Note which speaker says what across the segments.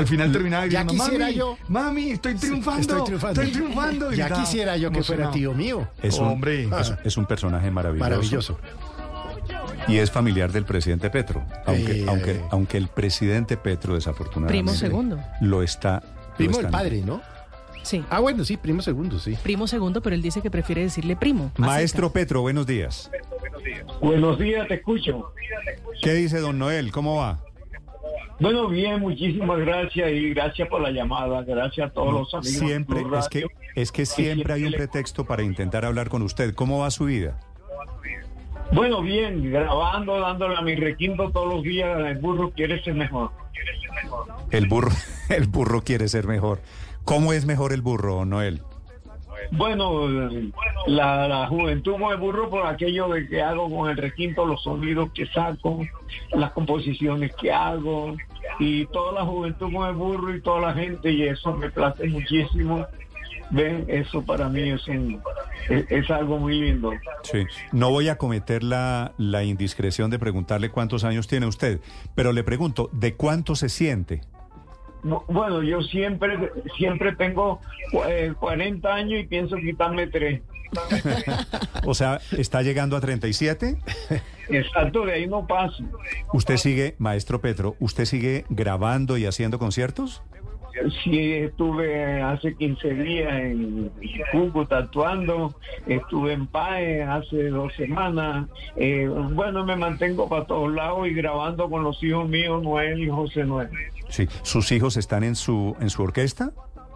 Speaker 1: Al final terminaba
Speaker 2: Ya
Speaker 1: diciendo,
Speaker 2: quisiera
Speaker 1: mami,
Speaker 2: yo.
Speaker 1: mami, estoy triunfando,
Speaker 2: Estoy triunfando.
Speaker 1: estoy triunfando.
Speaker 2: Ya
Speaker 1: gritaba,
Speaker 2: quisiera yo que fuera tío mío.
Speaker 3: Es un,
Speaker 1: Hombre.
Speaker 3: es, es un personaje maravilloso.
Speaker 2: Maravilloso.
Speaker 3: Y es familiar del presidente Petro. Aunque,
Speaker 2: Eh,
Speaker 3: aunque,
Speaker 2: eh.
Speaker 3: aunque el presidente Petro, desafortunadamente,
Speaker 4: Primo segundo.
Speaker 3: lo está. lo
Speaker 2: Primo del
Speaker 3: están-
Speaker 2: padre, ¿no?
Speaker 4: Sí,
Speaker 2: Ah, bueno, sí, primo segundo, sí.
Speaker 4: primo segundo, pero él dice que prefiere decirle primo.
Speaker 3: Maestro Petro, buenos días.
Speaker 5: Buenos días, te escucho.
Speaker 3: ¿Qué dice don Noel? ¿Cómo va?
Speaker 5: Bueno, bien, muchísimas gracias y gracias por la llamada. Gracias a todos los amigos.
Speaker 3: Siempre, es que, es que siempre hay un pretexto para intentar hablar con usted. ¿Cómo va su vida?
Speaker 5: Bueno, bien, grabando, dándole a mi requinto todos los días. El burro quiere ser mejor.
Speaker 3: El burro, el burro quiere ser mejor. ¿Cómo es mejor el burro, Noel?
Speaker 5: Bueno, la, la juventud el burro por aquello de que hago con el requinto, los sonidos que saco, las composiciones que hago y toda la juventud con el burro y toda la gente y eso me place muchísimo. Ven, eso para mí es, un- es, es algo muy lindo.
Speaker 3: Sí. No voy a cometer la, la indiscreción de preguntarle cuántos años tiene usted, pero le pregunto, ¿de cuánto se siente?
Speaker 5: Bu- Bueno, yo siempre siempre tengo eh, 40 años y pienso quitarme tres.
Speaker 3: O sea, ¿está llegando a 37?
Speaker 5: Exacto, de ahí no paso.
Speaker 3: ¿Usted sigue, maestro Petro, usted sigue grabando y haciendo conciertos?
Speaker 5: Sí, estuve hace 15 días en Cúcuta actuando, estuve en PAE hace dos semanas. Eh, bueno, me mantengo para todos lados y grabando con los hijos míos, Noel y José Noel.
Speaker 3: Sí. ¿Sus hijos están en su, en su orquesta?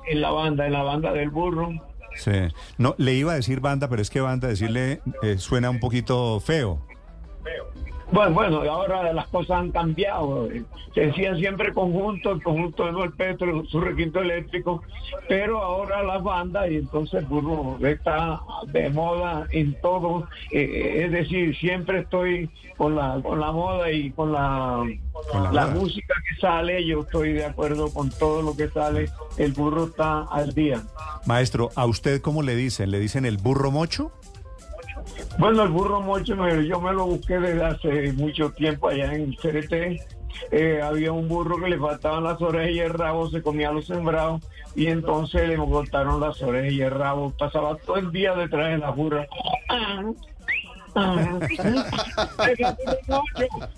Speaker 5: En la banda, en la banda del burro.
Speaker 3: Sí. No, le iba a decir banda, pero es que banda decirle eh, suena un poquito feo.
Speaker 5: Bueno, bueno, ahora las cosas han cambiado. Se decía siempre conjunto, el conjunto de Noel Petro, su requinto eléctrico, pero ahora las bandas y entonces burro está de moda en todo. Eh, es decir, siempre estoy con la con la moda y con la,
Speaker 3: Con la
Speaker 5: la música que sale. Yo estoy de acuerdo con todo lo que sale. El burro está al día.
Speaker 3: Maestro, ¿a usted cómo le dicen? ¿Le dicen el burro mocho?
Speaker 5: Bueno, el burro mocho me- yo me lo busqué desde hace mucho tiempo allá en CRT. Eh, había un burro que le faltaban las orejas y el rabo, se comía los sembrados y entonces le cortaron las orejas y el rabo. Pasaba todo el día detrás de la burra.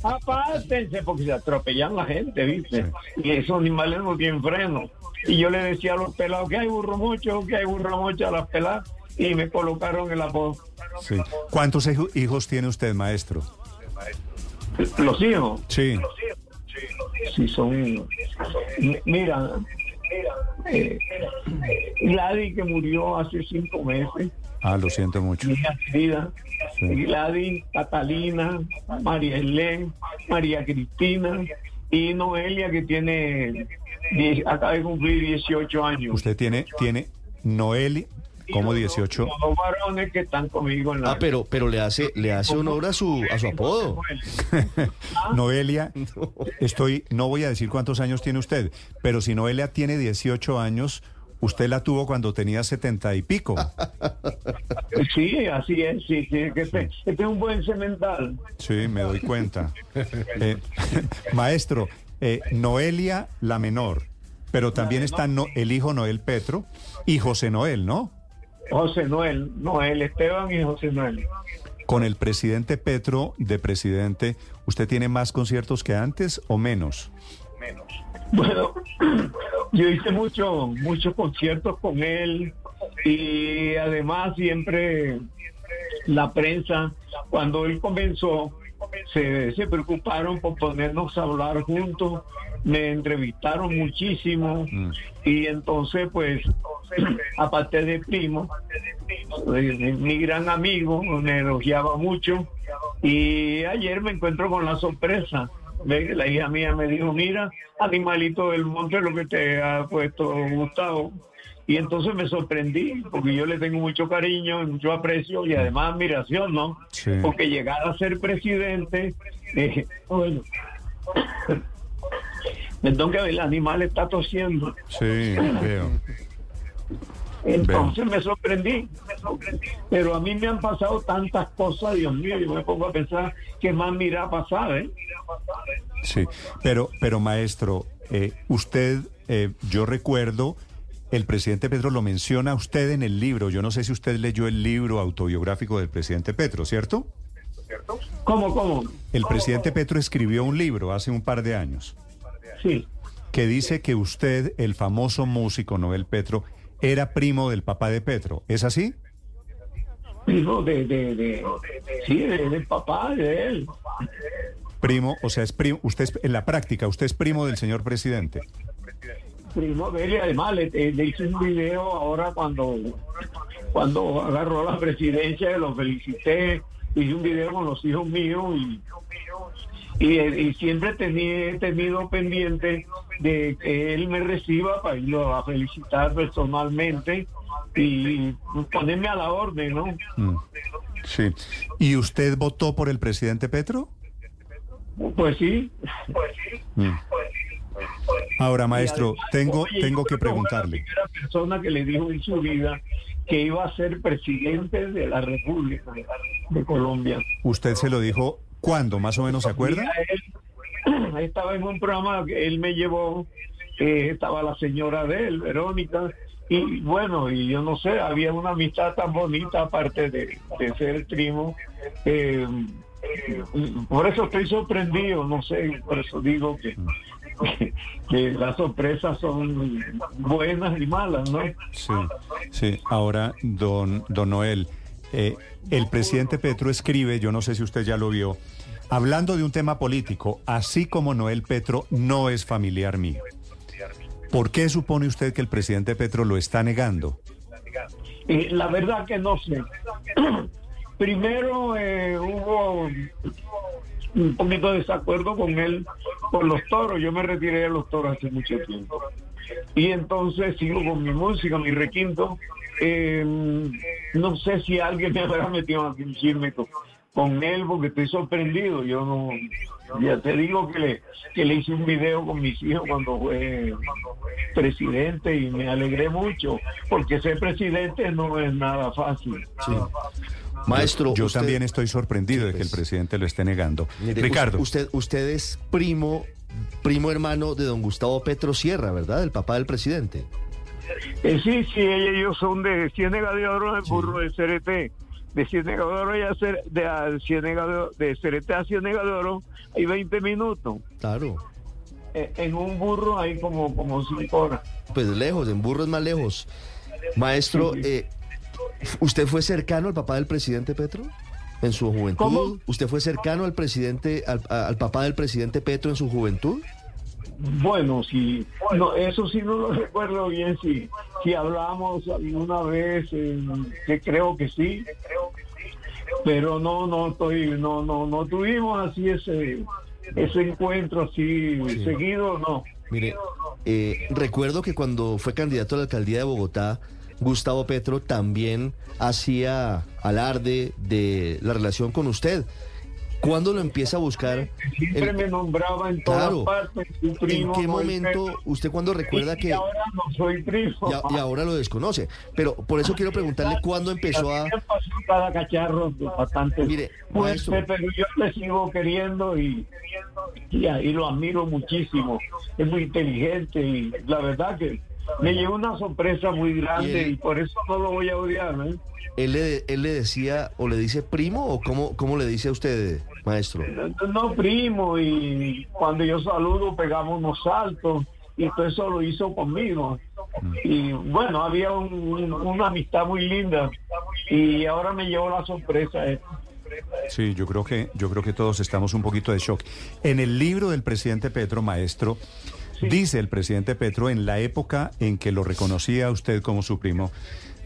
Speaker 5: Apártense porque se atropellan la gente, ¿viste? Y esos animales no tienen freno. Y yo le decía a los pelados que hay burro mocho, que hay burro mocho a las peladas y me colocaron el apodo.
Speaker 3: Sí. ¿Cuántos hijo- hijos tiene usted, maestro?
Speaker 5: Los hijos,
Speaker 3: Sí.
Speaker 5: sí son. Mira, eh, Gladys que murió hace cinco meses,
Speaker 3: Ah, lo siento mucho.
Speaker 5: querida.
Speaker 3: Sí.
Speaker 5: Gladys, Catalina, María Elén, María Cristina y Noelia que tiene, acaba de cumplir 18 años.
Speaker 3: Usted tiene, tiene Noel como 18.
Speaker 5: Los dos varones que están conmigo en la.
Speaker 6: Ah, pero, pero le hace, le hace honor a su, a su apodo.
Speaker 3: Noelia, estoy, no voy a decir cuántos años tiene usted, pero si Noelia tiene 18 años, usted la tuvo cuando tenía 70 y pico.
Speaker 5: Sí, así es, sí, sí, que este, este es un buen cemental.
Speaker 3: Sí, me doy cuenta. Eh, maestro, eh, Noelia la menor, pero también está No- el hijo Noel Petro y José Noel, ¿no?
Speaker 5: José Noel, Noel Esteban y José Noel.
Speaker 3: Con el presidente Petro de presidente, ¿usted tiene más conciertos que antes o menos?
Speaker 5: Bueno, yo hice mucho, muchos conciertos con él y además siempre la prensa, cuando él comenzó, se, se preocuparon por ponernos a hablar juntos, me entrevistaron muchísimo
Speaker 3: Mm.
Speaker 5: y entonces pues, aparte de primo, mi gran amigo, me elogiaba mucho y ayer me encuentro con la sorpresa. Que La hija mía me dijo, mira, animalito del monte, lo que te ha puesto Gustavo. Y entonces me sorprendí, porque yo le tengo mucho cariño y mucho aprecio y además admiración, ¿no?
Speaker 3: Sí.
Speaker 5: Porque llegar a ser presidente, eh, bueno, perdón que el animal está tosiendo.
Speaker 3: Sí, veo.
Speaker 5: Entonces me sorprendí, me sorprendí. Pero a mí me han pasado tantas cosas, Dios mío, yo me pongo a pensar qué más me irá a pasar, ¿eh?
Speaker 3: Sí, pero, pero maestro, eh, usted eh, yo recuerdo, el presidente Petro lo menciona a usted en el libro. Yo no sé si usted leyó el libro autobiográfico del presidente Petro, ¿cierto?
Speaker 5: ¿Cómo, cómo?
Speaker 3: El presidente Petro escribió un libro hace un par de años
Speaker 5: Sí.
Speaker 3: que dice que usted, el famoso músico Noel Petro, era primo del papá de Petro. ¿Es así?
Speaker 5: Primo de, de, de, sí, de- del papá de él.
Speaker 3: Primo, o sea, es primo, usted es- en la práctica, usted es primo del señor presidente.
Speaker 5: Primo de él y además le, eh, le hice un video ahora cuando, cuando agarró la presidencia, lo felicité, hice un video con los hijos míos y, y, y siempre tenía, he tenido pendiente de que él me reciba para irlo a felicitar personalmente y ponerme a la orden, ¿no?
Speaker 3: Mm. Sí. ¿Y usted votó por el presidente Petro?
Speaker 5: Pues sí.
Speaker 3: Mm. Ahora, maestro,
Speaker 5: además,
Speaker 3: tengo,
Speaker 5: oye,
Speaker 3: tengo que
Speaker 5: fue
Speaker 3: preguntarle.
Speaker 5: La primera persona que le dijo en su vida que iba a ser presidente de la República de Colombia.
Speaker 3: ¿Usted se lo dijo cuándo? ¿Más o menos se acuerda?
Speaker 5: Él- estaba en un programa que él me llevó, eh, estaba la señora de él, Verónica, y bueno, y yo no sé, había una amistad tan bonita aparte de, de ser primo. eh, por eso estoy sorprendido, no sé, por eso digo que, que las sorpresas son buenas y malas, ¿no?
Speaker 3: Sí, sí. Ahora, don, don Noel, eh, el presidente Petro escribe, yo no sé si usted ya lo vio, hablando de un tema político, así como Noel Petro no es familiar mío. ¿Por qué supone usted que el presidente Petro lo está negando?
Speaker 5: Eh, la verdad que no sé. Primero eh, hubo un poquito de desacuerdo con él por los toros. Yo me retiré de los toros hace mucho tiempo. Y entonces sigo con mi música, mi requinto. Eh, no sé si alguien me habrá metido aquí un chisme con, él porque estoy sorprendido. Yo no, ya te digo que le, que le hice un video con mis hijos cuando fue presidente y me alegré mucho porque ser presidente no es nada fácil.
Speaker 6: Sí. Maestro,
Speaker 3: Yo
Speaker 6: usted-
Speaker 3: también estoy sorprendido de que el
Speaker 6: pues.
Speaker 3: presidente lo esté negando.
Speaker 6: Mire,
Speaker 3: Ricardo.
Speaker 6: Usted, usted es primo, primo hermano de don Gustavo Petro Sierra, ¿verdad? El papá del presidente.
Speaker 5: Eh, sí, sí, ellos son de Ciénega de Oro, el burro de CRT. De Ciénega de Oro y a Cer- de, a Ciénega de, de a Ciénega de Oro hay 20 minutos.
Speaker 6: Claro.
Speaker 5: Eh, en un burro hay como, como 5 horas.
Speaker 6: Pues lejos, en burro es más lejos. Maestro,
Speaker 5: Sí, sí.
Speaker 6: eh, ¿usted fue cercano al papá del presidente Petro? ¿En su juventud?
Speaker 5: ¿Cómo?
Speaker 6: ¿Usted fue cercano al presidente, al, al papá del presidente Petro en su juventud?
Speaker 5: Bueno, sí, no, eso sí no lo recuerdo bien, si, si hablamos alguna vez, eh, que creo que sí, pero no, no estoy, no, no, no tuvimos así ese, ese encuentro así seguido, no.
Speaker 6: Mire, eh, recuerdo que cuando fue candidato a la alcaldía de Bogotá, Gustavo Petro también hacía alarde de la relación con usted. ¿Cuándo lo empieza a buscar?
Speaker 5: Siempre
Speaker 6: El-
Speaker 5: me nombraba en todas
Speaker 6: Claro.
Speaker 5: partes.
Speaker 6: ¿En qué momento usted cuando recuerda
Speaker 5: Y
Speaker 6: que...
Speaker 5: ahora no soy primo.
Speaker 6: Y, a- y ahora lo desconoce. Pero por eso quiero preguntarle cuándo empezó a...
Speaker 5: Pasó cada cacharro bastante
Speaker 6: Mire, maestro.
Speaker 5: pero yo le sigo queriendo y, y, y lo admiro muchísimo. Es muy inteligente y la verdad que me llevó una sorpresa muy grande
Speaker 6: Y él-
Speaker 5: y, por eso no lo voy a odiar. ¿eh?
Speaker 6: ¿Él le, él le decía o le dice primo o cómo, cómo le dice a usted, maestro?
Speaker 5: No, primo, y cuando yo saludo pegamos unos saltos y todo eso lo hizo conmigo. Y bueno, había un- un- una amistad muy linda y ahora me llevó la sorpresa. eh.
Speaker 3: Sí, yo creo que yo creo que todos estamos un poquito de shock. En el libro del presidente Petro, maestro, dice el presidente Petro en la época en que lo reconocía a usted como su primo,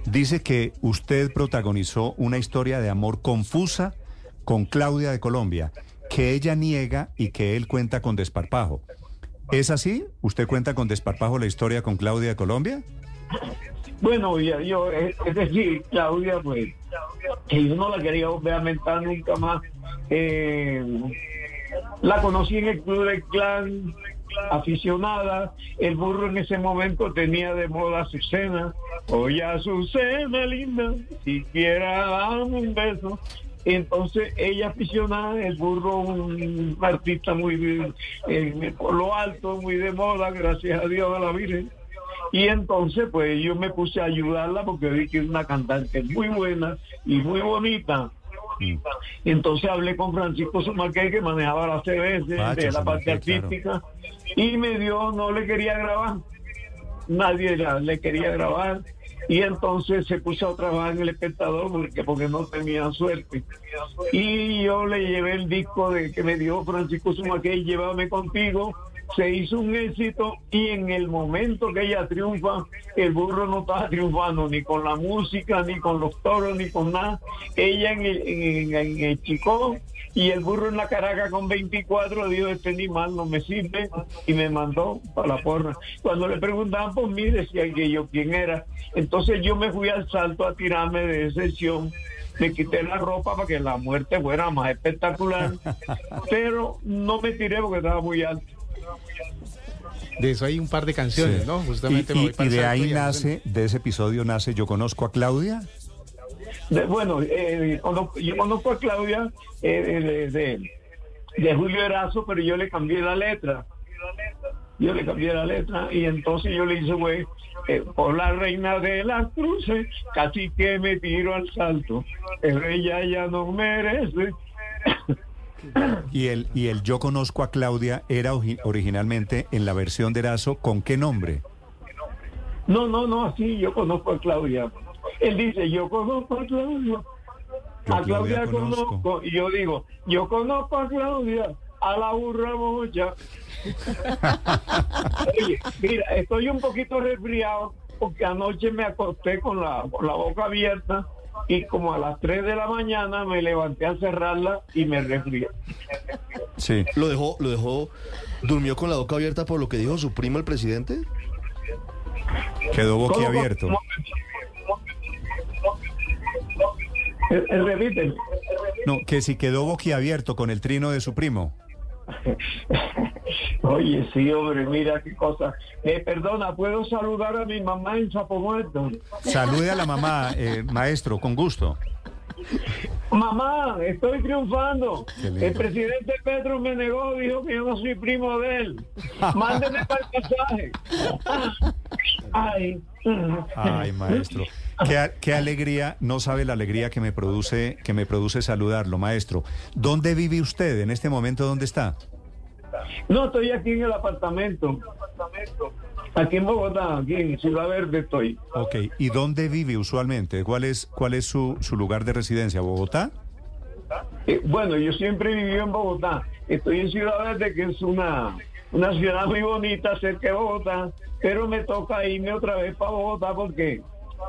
Speaker 3: dice que usted protagonizó una historia de amor confusa con Claudia de Colombia, que ella niega y que él cuenta con desparpajo. ¿Es así? ¿Usted cuenta con desparpajo la historia con Claudia de Colombia?
Speaker 5: Bueno, ya, yo, es, es decir, Claudia, pues, que yo no la quería volver a mentar nunca más. Eh, la conocí en el Club del Clan, aficionada. El burro en ese momento tenía de moda Azucena. Oye, Azucena linda, siquiera dame un beso. Entonces ella aficionada, el burro, un artista muy eh, por lo alto, muy de moda, gracias a Dios a la Virgen. Y entonces pues yo me puse a ayudarla porque vi que es una cantante muy buena y muy bonita. Entonces hablé con Francisco Sumarqué, que manejaba la CBS de la parte
Speaker 3: claro.
Speaker 5: artística, y me dio, no le quería grabar. Nadie la- le quería grabar. Y entonces se puso a trabajar en el espectador porque, porque no tenía suerte. Y yo le llevé el disco de que me dio Francisco Sumarqué, llévame contigo. Se hizo un éxito y en el momento que ella triunfa, el burro no estaba triunfando ni con la música, ni con los toros, ni con nada. Ella en el, en, en el Chicó y el burro en la Caracas con 24 dijo, este animal no me sirve y me mandó para la porra. Cuando le preguntaban por mí decía que yo quién era. Entonces yo me fui al salto a tirarme de excepción. Me quité la ropa para que la muerte fuera más espectacular, pero no me tiré porque estaba muy alto.
Speaker 1: De eso hay un par de canciones,
Speaker 3: Sí.
Speaker 1: ¿no?
Speaker 3: Y,
Speaker 1: Justamente me
Speaker 3: y-
Speaker 1: voy para
Speaker 3: y
Speaker 1: el
Speaker 3: de ahí
Speaker 1: y
Speaker 3: nace, de ese episodio nace Yo conozco a Claudia.
Speaker 5: De- bueno, eh, yo conozco a Claudia eh, de, de- de- de Julio Erazo, pero yo le cambié la letra. Yo le cambié la letra y entonces yo le hice, güey, eh, por la reina de las cruces, casi que me tiro al salto. Pero ella ya no merece.
Speaker 3: Y el, y el Yo conozco a Claudia era ori- originalmente en la versión de Erazo, ¿con qué nombre?
Speaker 5: No, no, no, así yo conozco a Claudia. Él dice, yo conozco a Claudia.
Speaker 3: Yo
Speaker 5: a Claudia
Speaker 3: Claudia conozco.
Speaker 5: conozco. Y yo digo, yo conozco a Claudia, a la burra mocha. Oye, mira, estoy un poquito resfriado porque anoche me acosté con la, con la boca abierta y como a las 3 de la mañana me levanté a cerrarla y me resfrié.
Speaker 3: Sí.
Speaker 6: ¿Lo dejó, lo dejó, durmió con la boca abierta por lo que dijo su primo el presidente?
Speaker 3: Quedó
Speaker 5: ¿Cómo-
Speaker 3: boquiabierto.
Speaker 5: cómo- Eh, eh, repite.
Speaker 3: No, que si quedó boquiabierto con el trino de su primo.
Speaker 5: Oye, sí, hombre, mira qué cosa. Eh, perdona, ¿puedo saludar a mi mamá en Sapo Muerto?
Speaker 3: Salude a la mamá, eh, maestro, con gusto.
Speaker 5: Mamá, estoy triunfando. El presidente Petro me negó, dijo que yo no soy primo de él. Mándeme para el pasaje. Ay.
Speaker 3: Ay, maestro. Qué, alegría, no sabe la alegría que me produce, que me produce saludarlo, maestro. ¿Dónde vive usted en este momento? ¿Dónde está?
Speaker 5: No, estoy aquí en el apartamento. Aquí en Bogotá, aquí en Ciudad Verde estoy.
Speaker 3: Ok, ¿y dónde vive usualmente? ¿Cuál es, cuál es su, su lugar de residencia? ¿Bogotá?
Speaker 5: Eh, bueno, yo siempre he vivido en Bogotá. Estoy en Ciudad Verde, que es una, una ciudad muy bonita cerca de Bogotá, pero me toca irme otra vez para Bogotá porque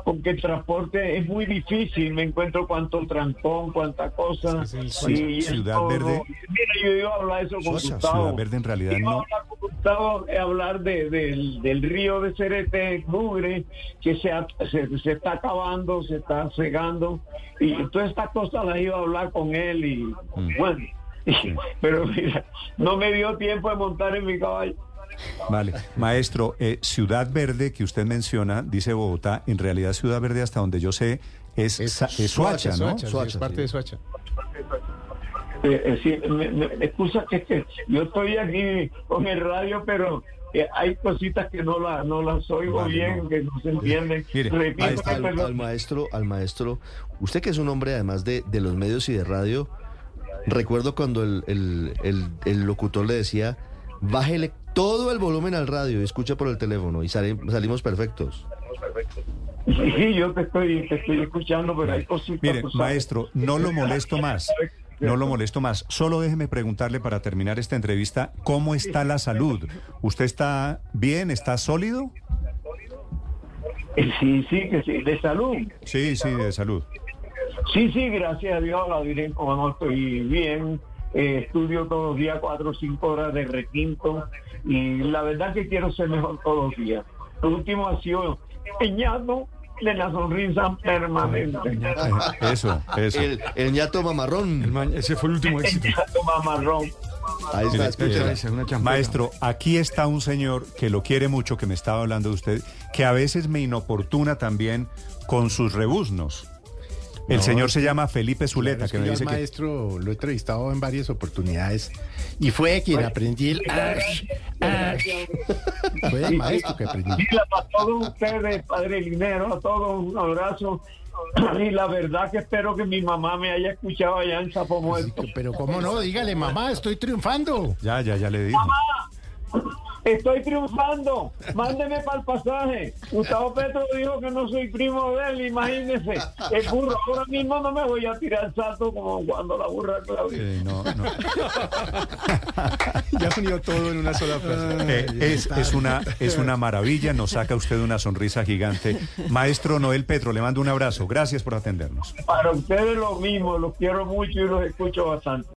Speaker 5: porque el transporte es muy difícil. Me encuentro cuánto trancón, cuánta cosa.
Speaker 1: Es el
Speaker 5: y es
Speaker 3: Ciudad
Speaker 5: todo.
Speaker 3: Verde.
Speaker 5: Mira, yo iba a hablar eso con
Speaker 3: Sosa,
Speaker 5: Gustavo.
Speaker 3: Ciudad Verde en realidad
Speaker 5: Iba a
Speaker 3: no.
Speaker 5: hablar con Gustavo, eh, hablar de, del- del río de Cerete, Mugre, que se, se, se está acabando, se está cegando. Y todas estas cosas las iba a hablar con él y
Speaker 3: Mm.
Speaker 5: bueno. Pero mira, no me dio tiempo de montar en mi caballo.
Speaker 3: Vale. Maestro, eh, Ciudad Verde, que usted menciona, dice Bogotá, en realidad Ciudad Verde, hasta donde yo sé, es,
Speaker 1: Es
Speaker 3: Sa- es Soacha, ¿no?
Speaker 1: Sí,
Speaker 6: Soacha,
Speaker 1: es parte
Speaker 6: sí.
Speaker 1: de Soacha.
Speaker 5: Eh, eh, sí, me, me- excusa que, que yo estoy aquí con el radio, pero eh, hay cositas que no, la, no las oigo
Speaker 3: Vale,
Speaker 5: bien,
Speaker 3: no.
Speaker 5: que no se entienden.
Speaker 3: Mire,
Speaker 6: Al, al maestro, al maestro, usted que es un hombre además de, de los medios y de radio, recuerdo cuando el, el- el- el locutor le decía, bájele todo el volumen al radio y escucha por el teléfono y sali- salimos perfectos.
Speaker 5: Sí, yo te estoy, te estoy escuchando, pero hay cositas.
Speaker 3: Mire, maestro, no lo molesto más. No lo molesto más. Solo déjeme preguntarle para terminar esta entrevista, ¿cómo está la salud? ¿Usted está bien? ¿Está sólido?
Speaker 5: Eh, Sí, sí, que sí, de salud.
Speaker 3: Sí, sí, de salud.
Speaker 5: Sí, sí, gracias a Dios, la diré como no estoy bien. eh, estudio todos los días cuatro o cinco horas de requinto y la verdad que quiero ser mejor todos los días. Lo último ha sido de la sonrisa permanente.
Speaker 3: Eso, eso.
Speaker 6: El, el ñato mamarrón.
Speaker 2: ese fue el último éxito.
Speaker 5: Empeñado mamarrón.
Speaker 6: Ahí está, escucha.
Speaker 2: es una.
Speaker 3: Maestro, aquí está un señor que lo quiere mucho, que me estaba hablando de usted, que a veces me inoportuna también con sus rebuznos. El
Speaker 1: No,
Speaker 3: señor se llama Felipe Zuleta,
Speaker 1: Claro, es
Speaker 3: que
Speaker 1: que
Speaker 3: me dice
Speaker 1: al
Speaker 3: que...
Speaker 1: maestro lo he entrevistado en varias oportunidades y fue quien aprendí el ash, ash. Fue el maestro que aprendí.
Speaker 5: A todos ustedes, Padre Linero, a todos un abrazo. Y la verdad que espero que mi mamá me haya escuchado allá en Sapo Muerto.
Speaker 1: Pero cómo no, dígale, mamá, estoy triunfando.
Speaker 3: Ya, ya, ya le digo.
Speaker 5: Estoy triunfando. Mándeme para el pasaje. Gustavo Petro dijo que no soy primo de él, imagínese. El burro, ahora mismo no me voy a tirar salto como cuando la burra Claudia.
Speaker 3: Eh, no, no.
Speaker 1: Ya unió todo en una sola frase.
Speaker 3: Eh, es, es, una, es una maravilla, nos saca usted una sonrisa gigante. Maestro Noel Petro, le mando un abrazo. Gracias por atendernos.
Speaker 5: Para ustedes lo mismo, los quiero mucho y los escucho bastante.